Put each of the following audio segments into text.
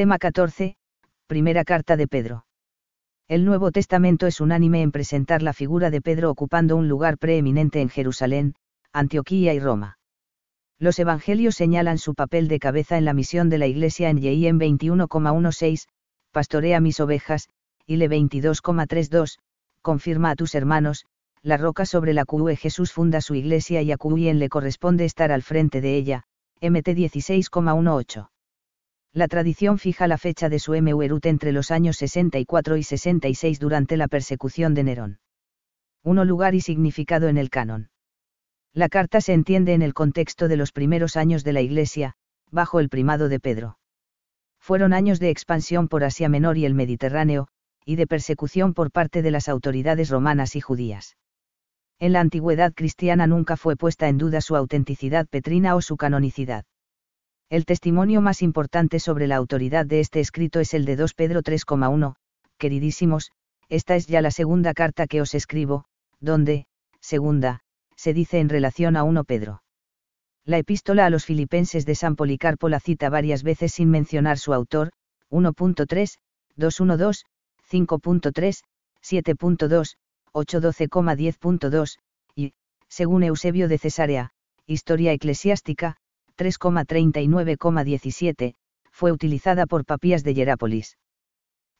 Tema 14, Primera Carta de Pedro. El Nuevo Testamento es unánime en presentar la figura de Pedro ocupando un lugar preeminente en Jerusalén, Antioquía y Roma. Los evangelios señalan su papel de cabeza en la misión de la Iglesia en en 21,16, pastorea mis ovejas, y le 22,32, confirma a tus hermanos, la roca sobre la que Jesús funda su iglesia y a quien le corresponde estar al frente de ella, MT 16,18. La tradición fija la fecha de su Meuerut entre los años 64 y 66 durante la persecución de Nerón. 1. Lugar y significado en el canon. La carta se entiende en el contexto de los primeros años de la Iglesia, bajo el primado de Pedro. Fueron años de expansión por Asia Menor y el Mediterráneo, y de persecución por parte de las autoridades romanas y judías. En la antigüedad cristiana nunca fue puesta en duda su autenticidad petrina o su canonicidad. El testimonio más importante sobre la autoridad de este escrito es el de 2 Pedro 3,1, queridísimos, esta es ya la segunda carta que os escribo, donde, segunda, se dice en relación a 1 Pedro. La epístola a los filipenses de San Policarpo la cita varias veces sin mencionar su autor, 1.3, 2.1.2, 5.3, 7.2, 8.12,10.2, y, según Eusebio de Cesarea, Historia Eclesiástica, 3,39,17, fue utilizada por papías de Hierápolis.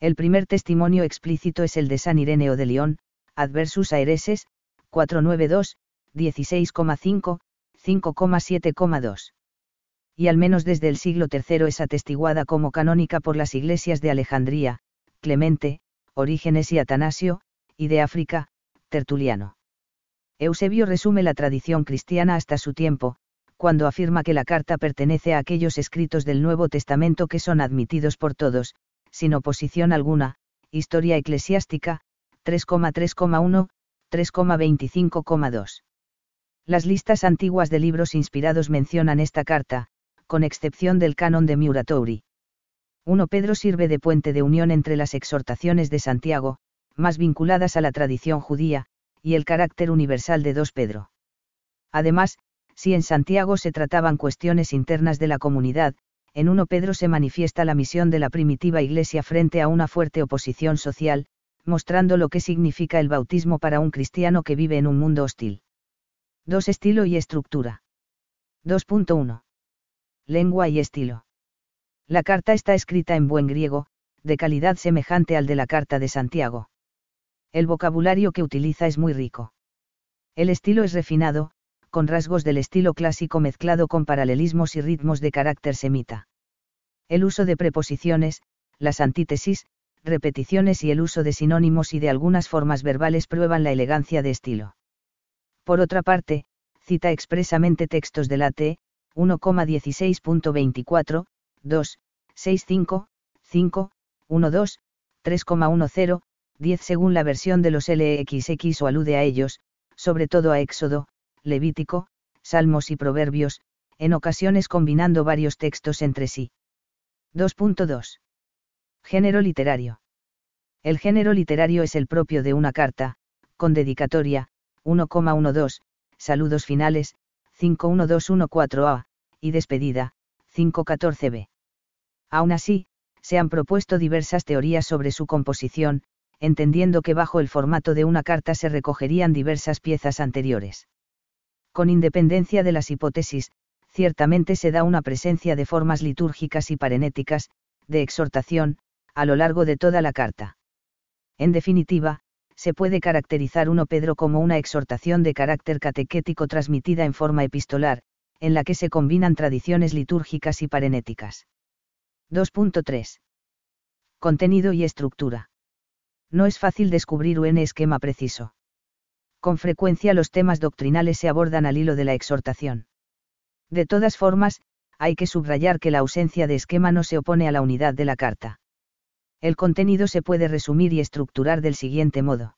El primer testimonio explícito es el de San Ireneo de León, Adversus Aereses, 492, 16,5, 5,7,2. Y al menos desde el siglo III es atestiguada como canónica por las iglesias de Alejandría, Clemente, Orígenes y Atanasio, y de África, Tertuliano. Eusebio resume la tradición cristiana hasta su tiempo, cuando afirma que la carta pertenece a aquellos escritos del Nuevo Testamento que son admitidos por todos, sin oposición alguna, Historia Eclesiástica, 3,3,1, 3,25,2. Las listas antiguas de libros inspirados mencionan esta carta, con excepción del canon de Muratori. 1 Pedro sirve de puente de unión entre las exhortaciones de Santiago, más vinculadas a la tradición judía, y el carácter universal de 2 Pedro. Además, si en Santiago se trataban cuestiones internas de la comunidad, en 1 Pedro se manifiesta la misión de la primitiva Iglesia frente a una fuerte oposición social, mostrando lo que significa el bautismo para un cristiano que vive en un mundo hostil. 2. Estilo y estructura. 2.1. Lengua y estilo. La carta está escrita en buen griego, de calidad semejante al de la carta de Santiago. El vocabulario que utiliza es muy rico. El estilo es refinado, con rasgos del estilo clásico mezclado con paralelismos y ritmos de carácter semita. El uso de preposiciones, las antítesis, repeticiones y el uso de sinónimos y de algunas formas verbales prueban la elegancia de estilo. Por otra parte, cita expresamente textos de la T, 1,16.24, 2, 6.5, 5, 1.2, 3,10, 10 según la versión de los LXX o alude a ellos, sobre todo a Éxodo, Levítico, Salmos y Proverbios, en ocasiones combinando varios textos entre sí. 2.2. Género literario. El género literario es el propio de una carta, con dedicatoria, 1,12, saludos finales, 51214a, y despedida, 514b. Aún así, se han propuesto diversas teorías sobre su composición, entendiendo que bajo el formato de una carta se recogerían diversas piezas anteriores con independencia de las hipótesis, ciertamente se da una presencia de formas litúrgicas y parenéticas, de exhortación, a lo largo de toda la carta. En definitiva, se puede caracterizar uno Pedro como una exhortación de carácter catequético transmitida en forma epistolar, en la que se combinan tradiciones litúrgicas y parenéticas. 2.3. Contenido y estructura. No es fácil descubrir un esquema preciso con frecuencia los temas doctrinales se abordan al hilo de la exhortación. De todas formas, hay que subrayar que la ausencia de esquema no se opone a la unidad de la carta. El contenido se puede resumir y estructurar del siguiente modo.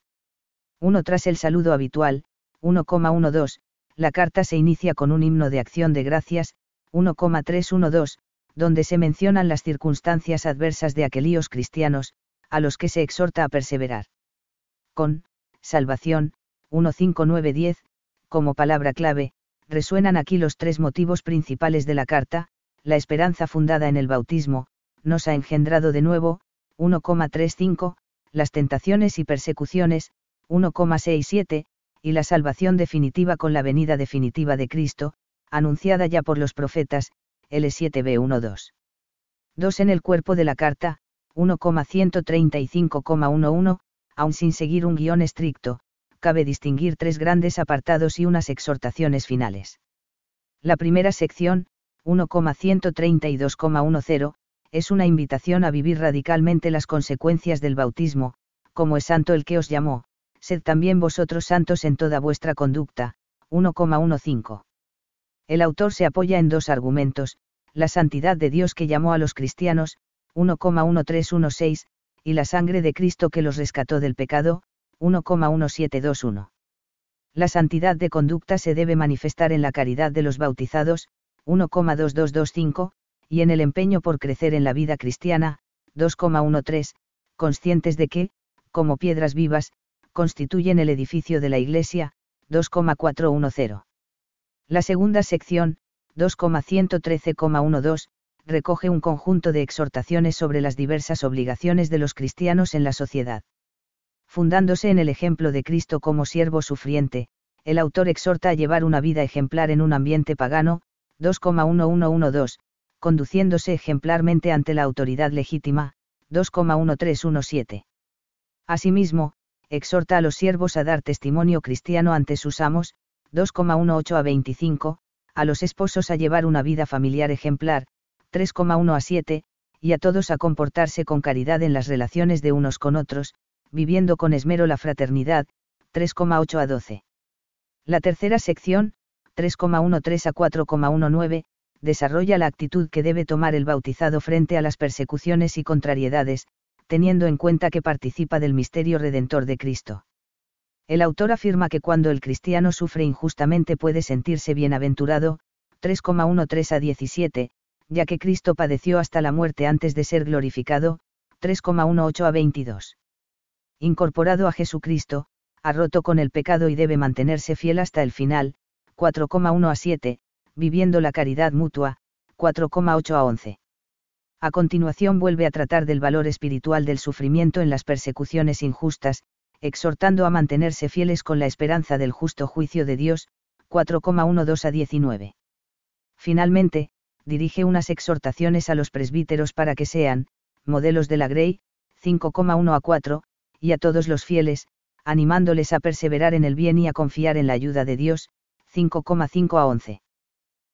1. Tras el saludo habitual, 1,12, la carta se inicia con un himno de acción de gracias, 1,312, donde se mencionan las circunstancias adversas de aquellos cristianos, a los que se exhorta a perseverar. Con, salvación, 15910, como palabra clave, resuenan aquí los tres motivos principales de la carta, la esperanza fundada en el bautismo, nos ha engendrado de nuevo, 1,35, las tentaciones y persecuciones, 1,67, y la salvación definitiva con la venida definitiva de Cristo, anunciada ya por los profetas, L7b12. 2 en el cuerpo de la carta, 1,135,11, aun sin seguir un guion estricto, cabe distinguir tres grandes apartados y unas exhortaciones finales. La primera sección, 1,132,10, es una invitación a vivir radicalmente las consecuencias del bautismo, como es santo el que os llamó, sed también vosotros santos en toda vuestra conducta, 1,15. El autor se apoya en dos argumentos, la santidad de Dios que llamó a los cristianos, 1,1316, y la sangre de Cristo que los rescató del pecado, 1,1721. La santidad de conducta se debe manifestar en la caridad de los bautizados, 1,2225, y en el empeño por crecer en la vida cristiana, 2,13, conscientes de que, como piedras vivas, constituyen el edificio de la Iglesia, 2,410. La segunda sección, 2,113,12, recoge un conjunto de exhortaciones sobre las diversas obligaciones de los cristianos en la sociedad. Fundándose en el ejemplo de Cristo como siervo sufriente, el autor exhorta a llevar una vida ejemplar en un ambiente pagano, 2,1112, conduciéndose ejemplarmente ante la autoridad legítima, 2,1317. Asimismo, exhorta a los siervos a dar testimonio cristiano ante sus amos, 2,18 a 25, a los esposos a llevar una vida familiar ejemplar, 3,1 a 7, y a todos a comportarse con caridad en las relaciones de unos con otros, viviendo con esmero la fraternidad, 3,8 a 12. La tercera sección, 3,13 a 4,19, desarrolla la actitud que debe tomar el bautizado frente a las persecuciones y contrariedades, teniendo en cuenta que participa del misterio redentor de Cristo. El autor afirma que cuando el cristiano sufre injustamente puede sentirse bienaventurado, 3,13 a 17, ya que Cristo padeció hasta la muerte antes de ser glorificado, 3,18 a 22. Incorporado a Jesucristo, ha roto con el pecado y debe mantenerse fiel hasta el final, 4,1 a 7, viviendo la caridad mutua, 4,8 a 11. A continuación vuelve a tratar del valor espiritual del sufrimiento en las persecuciones injustas, exhortando a mantenerse fieles con la esperanza del justo juicio de Dios, 4,12 a 19. Finalmente, dirige unas exhortaciones a los presbíteros para que sean, modelos de la Grey, 5,1 a 4, y a todos los fieles, animándoles a perseverar en el bien y a confiar en la ayuda de Dios, 5,5 a 11.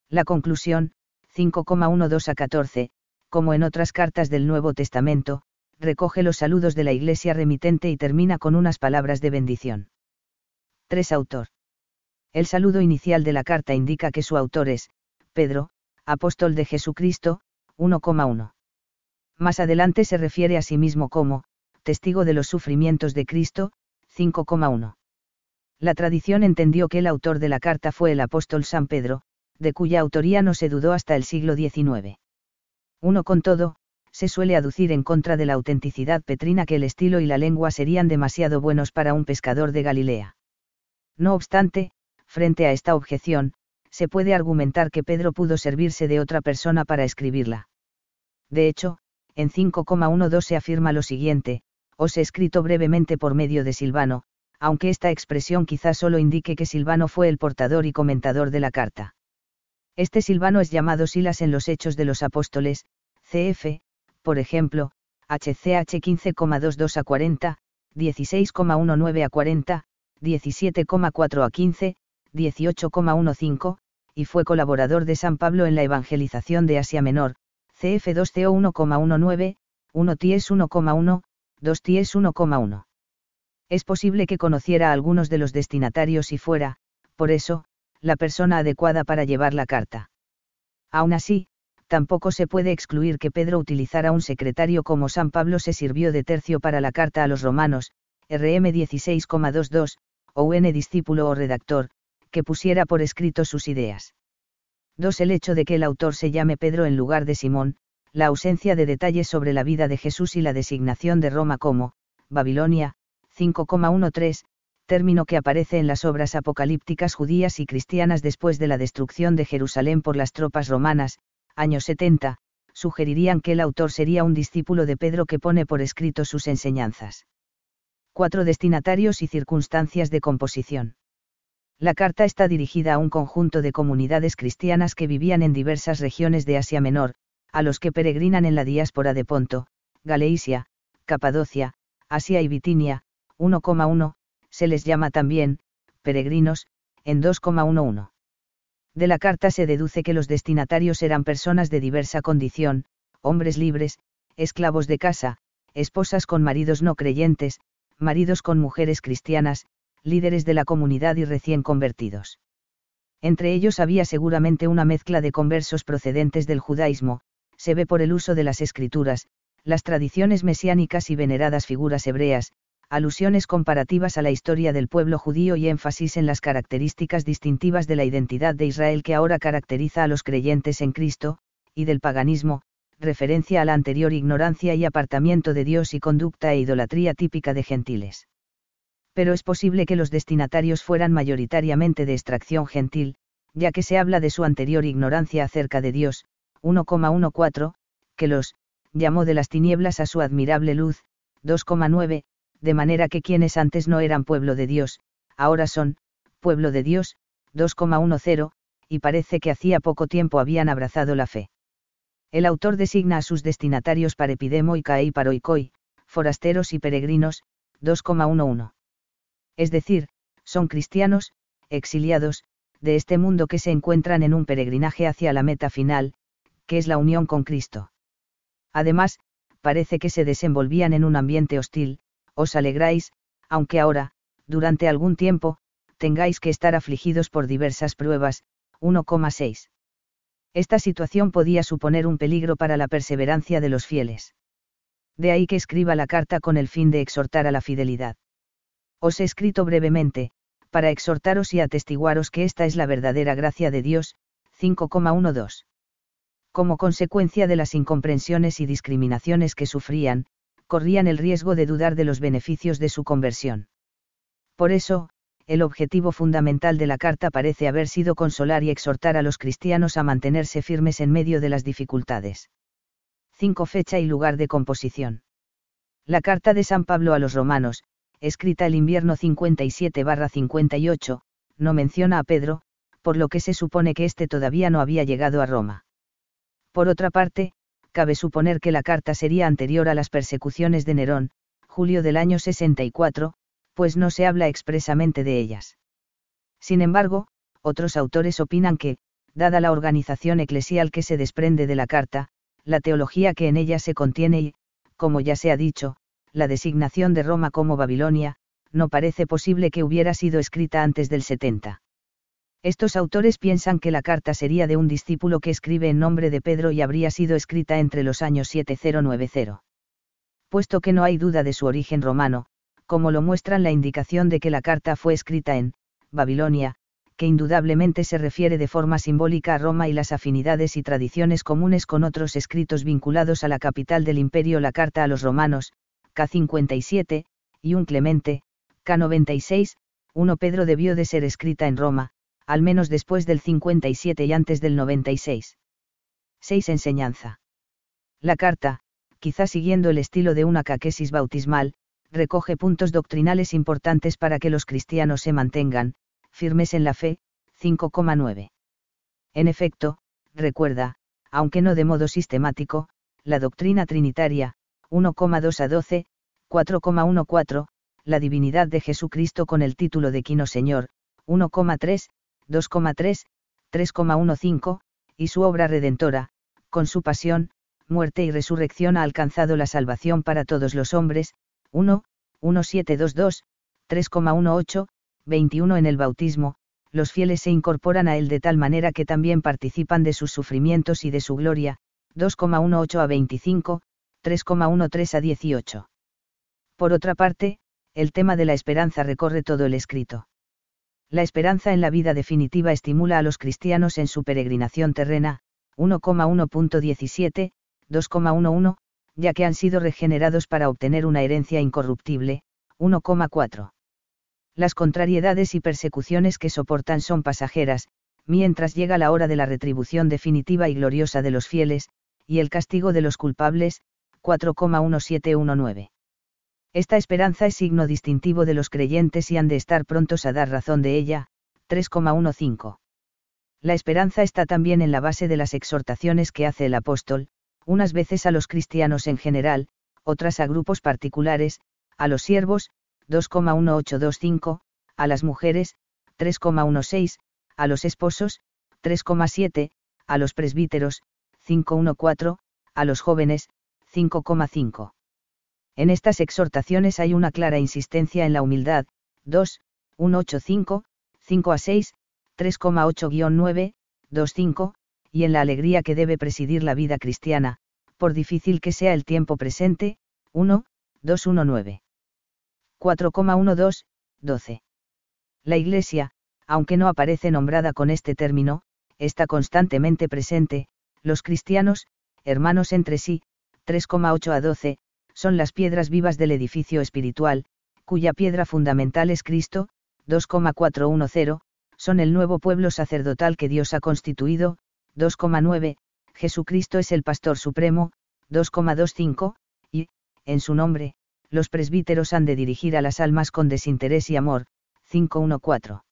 La conclusión, 5,12 a 14, como en otras cartas del Nuevo Testamento, recoge los saludos de la Iglesia remitente y termina con unas palabras de bendición. 3. Autor. El saludo inicial de la carta indica que su autor es, Pedro, apóstol de Jesucristo, 1,1. Más adelante se refiere a sí mismo como, testigo de los sufrimientos de Cristo, 5,1. La tradición entendió que el autor de la carta fue el apóstol San Pedro, de cuya autoría no se dudó hasta el siglo XIX. Uno con todo, se suele aducir en contra de la autenticidad petrina que el estilo y la lengua serían demasiado buenos para un pescador de Galilea. No obstante, frente a esta objeción, se puede argumentar que Pedro pudo servirse de otra persona para escribirla. De hecho, en 5,12 se afirma lo siguiente, os he escrito brevemente por medio de Silvano, aunque esta expresión quizá solo indique que Silvano fue el portador y comentador de la carta. Este Silvano es llamado Silas en los Hechos de los Apóstoles, cf., por ejemplo, HCH 15,22 a 40, 16,19 a 40, 17,4 a 15, 18,15, y fue colaborador de San Pablo en la evangelización de Asia Menor, CF 2CO 1,19, 1 TIES 1,1, 2 TIES 1,1. Es posible que conociera a algunos de los destinatarios y fuera, por eso, la persona adecuada para llevar la carta. Aún así, tampoco se puede excluir que Pedro utilizara un secretario como San Pablo se sirvió de tercio para la carta a los romanos, RM 16,22, o un discípulo o redactor, que pusiera por escrito sus ideas. 2. El hecho de que el autor se llame Pedro en lugar de Simón, la ausencia de detalles sobre la vida de Jesús y la designación de Roma como, Babilonia, 5,13, término que aparece en las obras apocalípticas judías y cristianas después de la destrucción de Jerusalén por las tropas romanas, años 70, sugerirían que el autor sería un discípulo de Pedro que pone por escrito sus enseñanzas. Cuatro destinatarios y circunstancias de composición. La carta está dirigida a un conjunto de comunidades cristianas que vivían en diversas regiones de Asia Menor, a los que peregrinan en la diáspora de Ponto, Galeisia, Capadocia, Asia y Bitinia, 1,1, se les llama también, peregrinos, en 2,11. De la carta se deduce que los destinatarios eran personas de diversa condición, hombres libres, esclavos de casa, esposas con maridos no creyentes, maridos con mujeres cristianas, líderes de la comunidad y recién convertidos. Entre ellos había seguramente una mezcla de conversos procedentes del judaísmo, se ve por el uso de las escrituras, las tradiciones mesiánicas y veneradas figuras hebreas, alusiones comparativas a la historia del pueblo judío y énfasis en las características distintivas de la identidad de Israel que ahora caracteriza a los creyentes en Cristo, y del paganismo, referencia a la anterior ignorancia y apartamiento de Dios y conducta e idolatría típica de gentiles. Pero es posible que los destinatarios fueran mayoritariamente de extracción gentil, ya que se habla de su anterior ignorancia acerca de Dios, 1,14, que los, llamó de las tinieblas a su admirable luz, 2,9, de manera que quienes antes no eran pueblo de Dios, ahora son, pueblo de Dios, 2,10, y parece que hacía poco tiempo habían abrazado la fe. El autor designa a sus destinatarios parepidemo y caei paroikoi, forasteros y peregrinos, 2,11. Es decir, son cristianos, exiliados, de este mundo que se encuentran en un peregrinaje hacia la meta final, que es la unión con Cristo. Además, parece que se desenvolvían en un ambiente hostil, os alegráis, aunque ahora, durante algún tiempo, tengáis que estar afligidos por diversas pruebas, 1,6. Esta situación podía suponer un peligro para la perseverancia de los fieles. De ahí que escriba la carta con el fin de exhortar a la fidelidad. Os he escrito brevemente, para exhortaros y atestiguaros que esta es la verdadera gracia de Dios, 5,12. Como consecuencia de las incomprensiones y discriminaciones que sufrían, corrían el riesgo de dudar de los beneficios de su conversión. Por eso, el objetivo fundamental de la carta parece haber sido consolar y exhortar a los cristianos a mantenerse firmes en medio de las dificultades. 5. Fecha y lugar de composición. La carta de San Pablo a los romanos, escrita el invierno 57-58, no menciona a Pedro, por lo que se supone que éste todavía no había llegado a Roma. Por otra parte, cabe suponer que la carta sería anterior a las persecuciones de Nerón, julio del año 64, pues no se habla expresamente de ellas. Sin embargo, otros autores opinan que, dada la organización eclesial que se desprende de la carta, la teología que en ella se contiene y, como ya se ha dicho, la designación de Roma como Babilonia, no parece posible que hubiera sido escrita antes del 70. Estos autores piensan que la carta sería de un discípulo que escribe en nombre de Pedro y habría sido escrita entre los años 7090. Puesto que no hay duda de su origen romano, como lo muestran la indicación de que la carta fue escrita en Babilonia, que indudablemente se refiere de forma simbólica a Roma y las afinidades y tradiciones comunes con otros escritos vinculados a la capital del imperio, la carta a los romanos, K57, y un Clemente, K96, 1 Pedro debió de ser escrita en Roma, al menos después del 57 y antes del 96. 6. Enseñanza. La carta, quizá siguiendo el estilo de una caquesis bautismal, recoge puntos doctrinales importantes para que los cristianos se mantengan, firmes en la fe, 5,9. En efecto, recuerda, aunque no de modo sistemático, la doctrina trinitaria, 1,2 a 12, 4,14, la divinidad de Jesucristo con el título de Quino Señor, 1,3, 2,3, 3,15, y su obra redentora, con su pasión, muerte y resurrección ha alcanzado la salvación para todos los hombres, 1, 1722, 3,18, 21 en el bautismo, los fieles se incorporan a él de tal manera que también participan de sus sufrimientos y de su gloria, 2,18 a 25, 3,13 a 18. Por otra parte, el tema de la esperanza recorre todo el escrito la esperanza en la vida definitiva estimula a los cristianos en su peregrinación terrena, 1,1.17, 2,11, ya que han sido regenerados para obtener una herencia incorruptible, 1,4. Las contrariedades y persecuciones que soportan son pasajeras, mientras llega la hora de la retribución definitiva y gloriosa de los fieles, y el castigo de los culpables, 4,1719. Esta esperanza es signo distintivo de los creyentes y han de estar prontos a dar razón de ella, 3,15. La esperanza está también en la base de las exhortaciones que hace el apóstol, unas veces a los cristianos en general, otras a grupos particulares, a los siervos, 2,1825, a las mujeres, 3,16, a los esposos, 3,7, a los presbíteros, 5,14, a los jóvenes, 5,5. En estas exhortaciones hay una clara insistencia en la humildad, 2, 185, 5 a 6, 3,8-9, 2,5, y en la alegría que debe presidir la vida cristiana, por difícil que sea el tiempo presente, 1, 219. 4,12, 12. La Iglesia, aunque no aparece nombrada con este término, está constantemente presente, los cristianos, hermanos entre sí, 3,8 a 12, son las piedras vivas del edificio espiritual, cuya piedra fundamental es Cristo, 2,410, son el nuevo pueblo sacerdotal que Dios ha constituido, 2,9, Jesucristo es el pastor supremo, 2,25, y, en su nombre, los presbíteros han de dirigir a las almas con desinterés y amor, 514.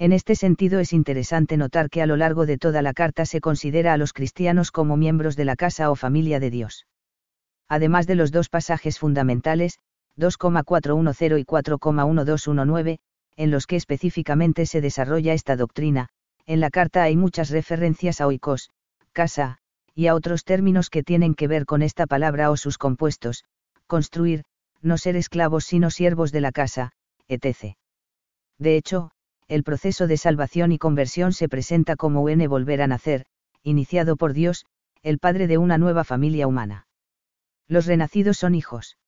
En este sentido es interesante notar que a lo largo de toda la carta se considera a los cristianos como miembros de la casa o familia de Dios además de los dos pasajes fundamentales, 2,410 y 4,1219, en los que específicamente se desarrolla esta doctrina, en la carta hay muchas referencias a oikos, casa, y a otros términos que tienen que ver con esta palabra o sus compuestos, construir, no ser esclavos sino siervos de la casa, etc. De hecho, el proceso de salvación y conversión se presenta como un volver a nacer, iniciado por Dios, el Padre de una nueva familia humana. Los renacidos son hijos.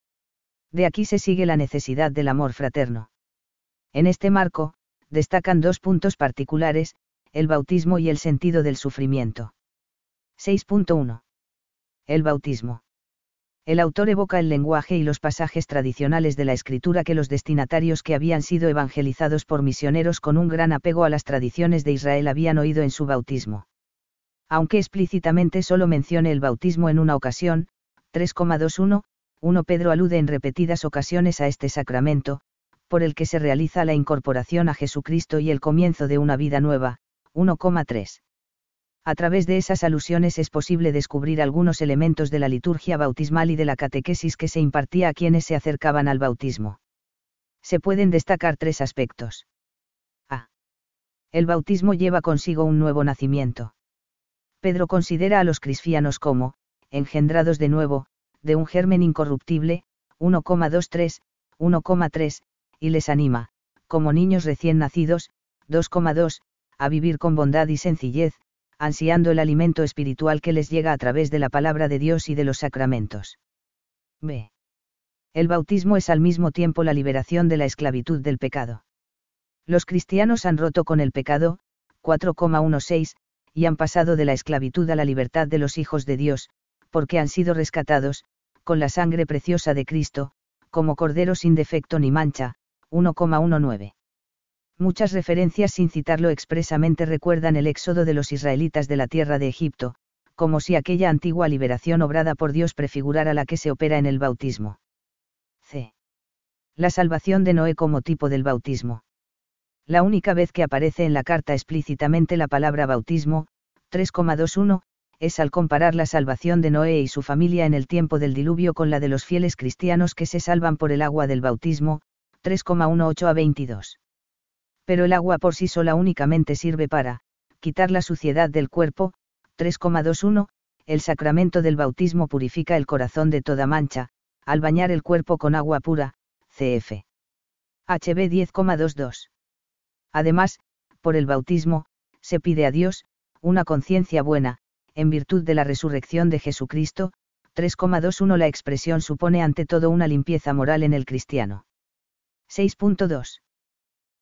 De aquí se sigue la necesidad del amor fraterno. En este marco, destacan dos puntos particulares, el bautismo y el sentido del sufrimiento. 6.1. El bautismo. El autor evoca el lenguaje y los pasajes tradicionales de la escritura que los destinatarios que habían sido evangelizados por misioneros con un gran apego a las tradiciones de Israel habían oído en su bautismo. Aunque explícitamente solo mencione el bautismo en una ocasión, 3,21, 1 Pedro alude en repetidas ocasiones a este sacramento, por el que se realiza la incorporación a Jesucristo y el comienzo de una vida nueva, 1,3. A través de esas alusiones es posible descubrir algunos elementos de la liturgia bautismal y de la catequesis que se impartía a quienes se acercaban al bautismo. Se pueden destacar tres aspectos. A. El bautismo lleva consigo un nuevo nacimiento. Pedro considera a los cristianos como, engendrados de nuevo, de un germen incorruptible, 1,23, 1,3, y les anima, como niños recién nacidos, 2,2, a vivir con bondad y sencillez, ansiando el alimento espiritual que les llega a través de la palabra de Dios y de los sacramentos. B. El bautismo es al mismo tiempo la liberación de la esclavitud del pecado. Los cristianos han roto con el pecado, 4,16, y han pasado de la esclavitud a la libertad de los hijos de Dios, porque han sido rescatados, con la sangre preciosa de Cristo, como cordero sin defecto ni mancha, 1,19. Muchas referencias sin citarlo expresamente recuerdan el éxodo de los israelitas de la tierra de Egipto, como si aquella antigua liberación obrada por Dios prefigurara la que se opera en el bautismo. C. La salvación de Noé como tipo del bautismo. La única vez que aparece en la carta explícitamente la palabra bautismo, 3,21, es al comparar la salvación de Noé y su familia en el tiempo del diluvio con la de los fieles cristianos que se salvan por el agua del bautismo, 3,18 a 22. Pero el agua por sí sola únicamente sirve para, quitar la suciedad del cuerpo, 3,21, el sacramento del bautismo purifica el corazón de toda mancha, al bañar el cuerpo con agua pura, cf. HB 10,22. Además, por el bautismo, se pide a Dios, una conciencia buena, en virtud de la resurrección de Jesucristo, 3,21 La expresión supone ante todo una limpieza moral en el cristiano. 6.2.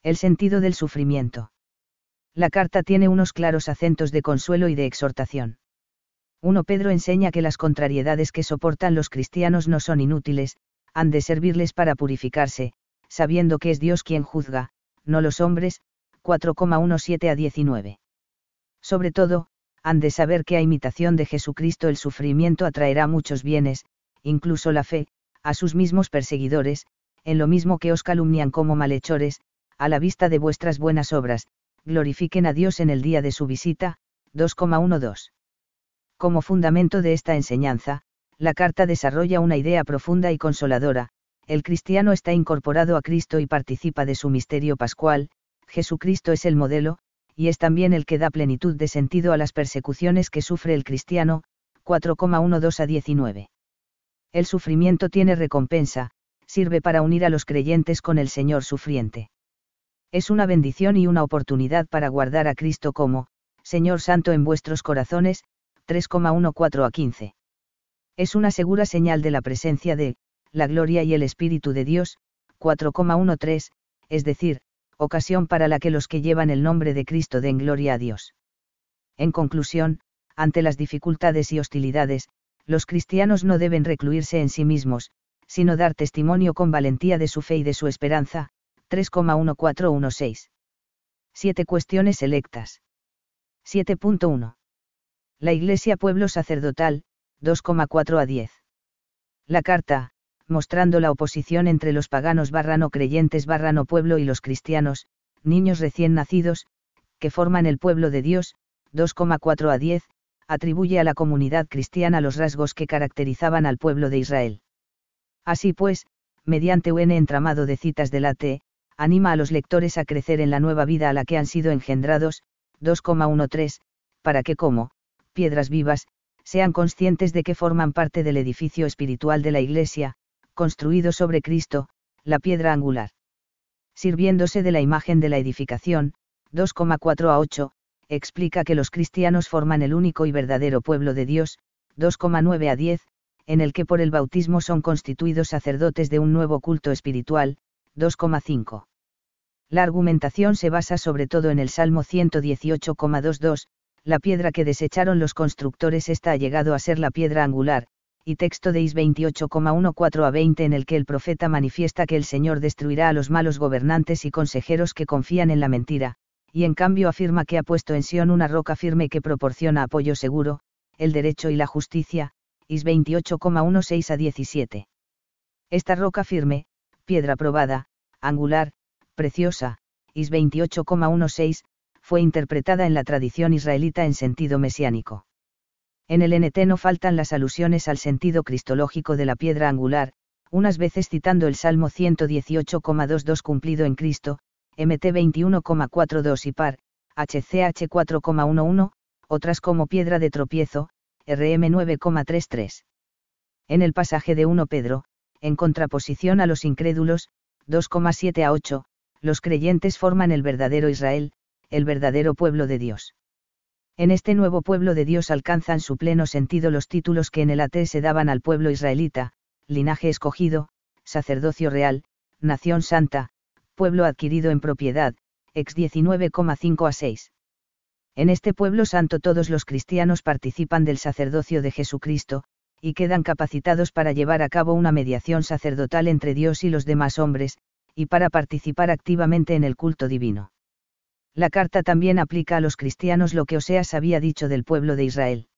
El sentido del sufrimiento. La carta tiene unos claros acentos de consuelo y de exhortación. 1 Pedro enseña que las contrariedades que soportan los cristianos no son inútiles, han de servirles para purificarse, sabiendo que es Dios quien juzga, no los hombres, 4,17 a 19. Sobre todo, han de saber que a imitación de Jesucristo el sufrimiento atraerá muchos bienes, incluso la fe, a sus mismos perseguidores, en lo mismo que os calumnian como malhechores, a la vista de vuestras buenas obras, glorifiquen a Dios en el día de su visita. 2,12. Como fundamento de esta enseñanza, la carta desarrolla una idea profunda y consoladora, el cristiano está incorporado a Cristo y participa de su misterio pascual, Jesucristo es el modelo, y es también el que da plenitud de sentido a las persecuciones que sufre el cristiano, 4,12 a 19. El sufrimiento tiene recompensa, sirve para unir a los creyentes con el Señor sufriente. Es una bendición y una oportunidad para guardar a Cristo como, Señor Santo en vuestros corazones, 3,14 a 15. Es una segura señal de la presencia de, la gloria y el Espíritu de Dios, 4,13, es decir, ocasión para la que los que llevan el nombre de Cristo den gloria a Dios. En conclusión, ante las dificultades y hostilidades, los cristianos no deben recluirse en sí mismos, sino dar testimonio con valentía de su fe y de su esperanza. 3,1416. Siete cuestiones selectas. 7.1. La Iglesia Pueblo Sacerdotal, 2,4 a 10. La carta, mostrando la oposición entre los paganos barra no creyentes barra no pueblo y los cristianos, niños recién nacidos, que forman el pueblo de Dios, 2,4 a 10, atribuye a la comunidad cristiana los rasgos que caracterizaban al pueblo de Israel. Así pues, mediante un entramado de citas del AT, anima a los lectores a crecer en la nueva vida a la que han sido engendrados, 2,13, para que como, piedras vivas, sean conscientes de que forman parte del edificio espiritual de la Iglesia, construido sobre Cristo, la piedra angular. Sirviéndose de la imagen de la edificación, 2,4 a 8, explica que los cristianos forman el único y verdadero pueblo de Dios, 2,9 a 10, en el que por el bautismo son constituidos sacerdotes de un nuevo culto espiritual, 2,5. La argumentación se basa sobre todo en el Salmo 118,22, la piedra que desecharon los constructores está llegado a ser la piedra angular, y texto de Is 28,14 a 20 en el que el profeta manifiesta que el Señor destruirá a los malos gobernantes y consejeros que confían en la mentira, y en cambio afirma que ha puesto en Sion una roca firme que proporciona apoyo seguro, el derecho y la justicia, Is 28,16 a 17. Esta roca firme, piedra probada, angular, preciosa, Is 28,16, fue interpretada en la tradición israelita en sentido mesiánico. En el NT no faltan las alusiones al sentido cristológico de la piedra angular, unas veces citando el Salmo 118,22 cumplido en Cristo, MT 21,42 y par, HCH 4,11, otras como piedra de tropiezo, RM 9,33. En el pasaje de 1 Pedro, en contraposición a los incrédulos, 2,7 a 8, los creyentes forman el verdadero Israel, el verdadero pueblo de Dios. En este nuevo pueblo de Dios alcanzan su pleno sentido los títulos que en el AT se daban al pueblo israelita, linaje escogido, sacerdocio real, nación santa, pueblo adquirido en propiedad, ex 19,5 a 6. En este pueblo santo todos los cristianos participan del sacerdocio de Jesucristo, y quedan capacitados para llevar a cabo una mediación sacerdotal entre Dios y los demás hombres, y para participar activamente en el culto divino. La carta también aplica a los cristianos lo que Oseas había dicho del pueblo de Israel.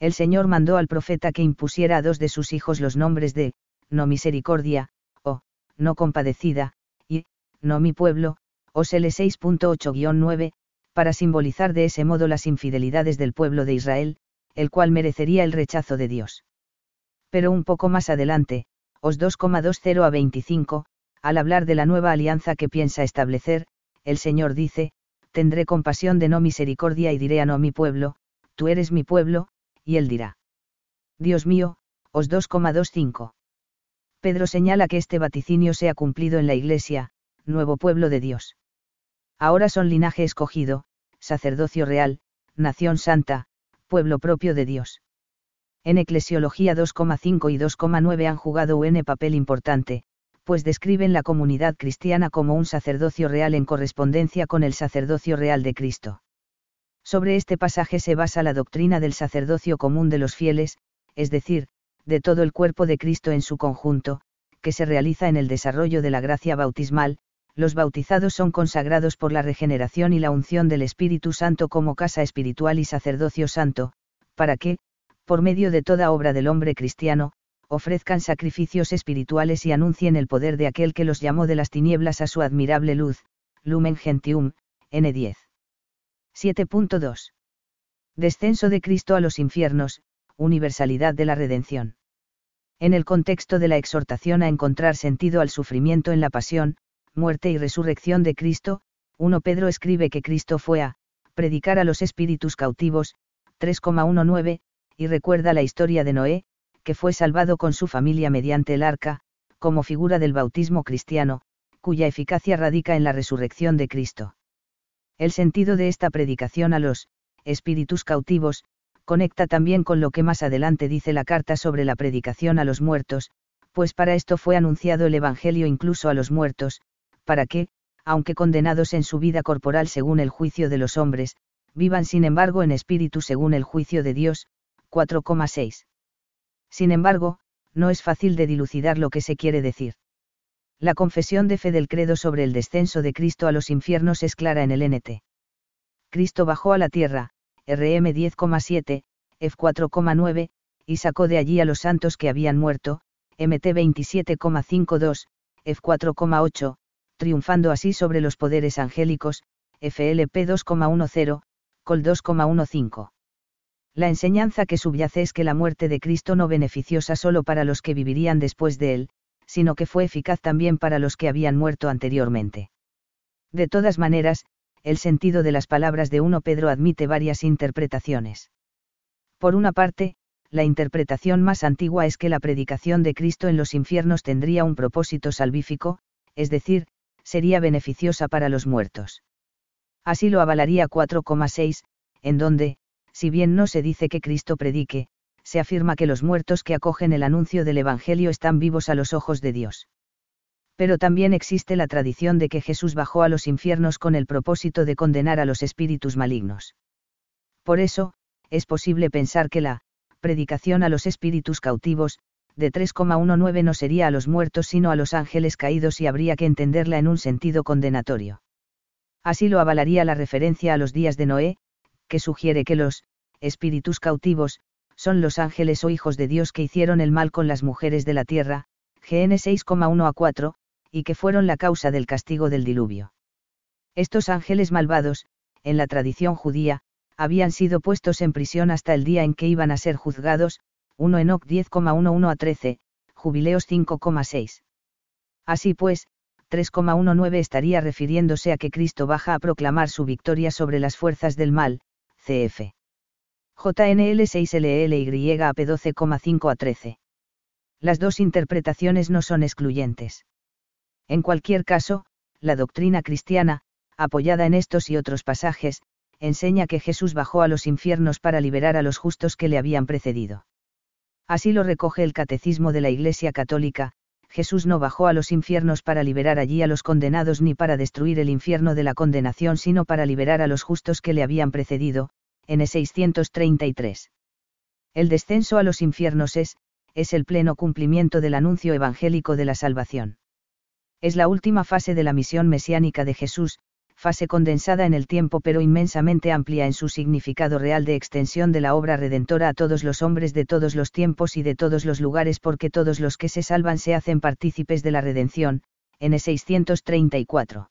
El Señor mandó al profeta que impusiera a dos de sus hijos los nombres de, no misericordia, o, no compadecida, y, no mi pueblo, Osele 6.8-9, para simbolizar de ese modo las infidelidades del pueblo de Israel, el cual merecería el rechazo de Dios. Pero un poco más adelante, Os 2,20 a 25, al hablar de la nueva alianza que piensa establecer, el Señor dice, tendré compasión de no misericordia y diré a no mi pueblo, tú eres mi pueblo, y él dirá. Dios mío, os 2,25. Pedro señala que este vaticinio se ha cumplido en la Iglesia, nuevo pueblo de Dios. Ahora son linaje escogido, sacerdocio real, nación santa, pueblo propio de Dios. En Eclesiología 2,5 y 2,9 han jugado un papel importante, pues describen la comunidad cristiana como un sacerdocio real en correspondencia con el sacerdocio real de Cristo. Sobre este pasaje se basa la doctrina del sacerdocio común de los fieles, es decir, de todo el cuerpo de Cristo en su conjunto, que se realiza en el desarrollo de la gracia bautismal, los bautizados son consagrados por la regeneración y la unción del Espíritu Santo como casa espiritual y sacerdocio santo, para que, por medio de toda obra del hombre cristiano, ofrezcan sacrificios espirituales y anuncien el poder de aquel que los llamó de las tinieblas a su admirable luz, Lumen Gentium, N10. 7.2. Descenso de Cristo a los infiernos, universalidad de la redención. En el contexto de la exhortación a encontrar sentido al sufrimiento en la pasión, muerte y resurrección de Cristo, 1 Pedro escribe que Cristo fue a predicar a los espíritus cautivos, 3,19, y recuerda la historia de Noé, que fue salvado con su familia mediante el arca, como figura del bautismo cristiano, cuya eficacia radica en la resurrección de Cristo. El sentido de esta predicación a los espíritus cautivos, conecta también con lo que más adelante dice la carta sobre la predicación a los muertos, pues para esto fue anunciado el Evangelio incluso a los muertos, para que, aunque condenados en su vida corporal según el juicio de los hombres, vivan sin embargo en espíritu según el juicio de Dios. 4,6. Sin embargo, no es fácil de dilucidar lo que se quiere decir. La confesión de fe del credo sobre el descenso de Cristo a los infiernos es clara en el NT. Cristo bajó a la tierra, RM 10,7, F 4,9, y sacó de allí a los santos que habían muerto, MT 27,52, F 4,8, triunfando así sobre los poderes angélicos, FLP 2,10, Col 2,15. La enseñanza que subyace es que la muerte de Cristo no beneficiosa solo para los que vivirían después de él, sino que fue eficaz también para los que habían muerto anteriormente. De todas maneras, el sentido de las palabras de 1 Pedro admite varias interpretaciones. Por una parte, la interpretación más antigua es que la predicación de Cristo en los infiernos tendría un propósito salvífico, es decir, sería beneficiosa para los muertos. Así lo avalaría 4,6, en donde, si bien no se dice que Cristo predique, se afirma que los muertos que acogen el anuncio del Evangelio están vivos a los ojos de Dios pero también existe la tradición de que Jesús bajó a los infiernos con el propósito de condenar a los espíritus malignos. Por eso, es posible pensar que la predicación a los espíritus cautivos, de 3,19 no sería a los muertos sino a los ángeles caídos y habría que entenderla en un sentido condenatorio. Así lo avalaría la referencia a los días de Noé, que sugiere que los espíritus cautivos, son los ángeles o hijos de Dios que hicieron el mal con las mujeres de la tierra, GN 6,1 a 4, y que fueron la causa del castigo del diluvio. Estos ángeles malvados, en la tradición judía, habían sido puestos en prisión hasta el día en que iban a ser juzgados, 1 Enoch 10,11 a 13, Jubileos 5,6. Así pues, 3,19 estaría refiriéndose a que Cristo baja a proclamar su victoria sobre las fuerzas del mal, CF. JNL 6LLY AP 12,5 a 13. Las dos interpretaciones no son excluyentes. En cualquier caso, la doctrina cristiana, apoyada en estos y otros pasajes, enseña que Jesús bajó a los infiernos para liberar a los justos que le habían precedido. Así lo recoge el Catecismo de la Iglesia Católica, Jesús no bajó a los infiernos para liberar allí a los condenados ni para destruir el infierno de la condenación, sino para liberar a los justos que le habían precedido, N 633. El descenso a los infiernos es, es el pleno cumplimiento del anuncio evangélico de la salvación. Es la última fase de la misión mesiánica de Jesús, fase condensada en el tiempo pero inmensamente amplia en su significado real de extensión de la obra redentora a todos los hombres de todos los tiempos y de todos los lugares porque todos los que se salvan se hacen partícipes de la redención, N 634.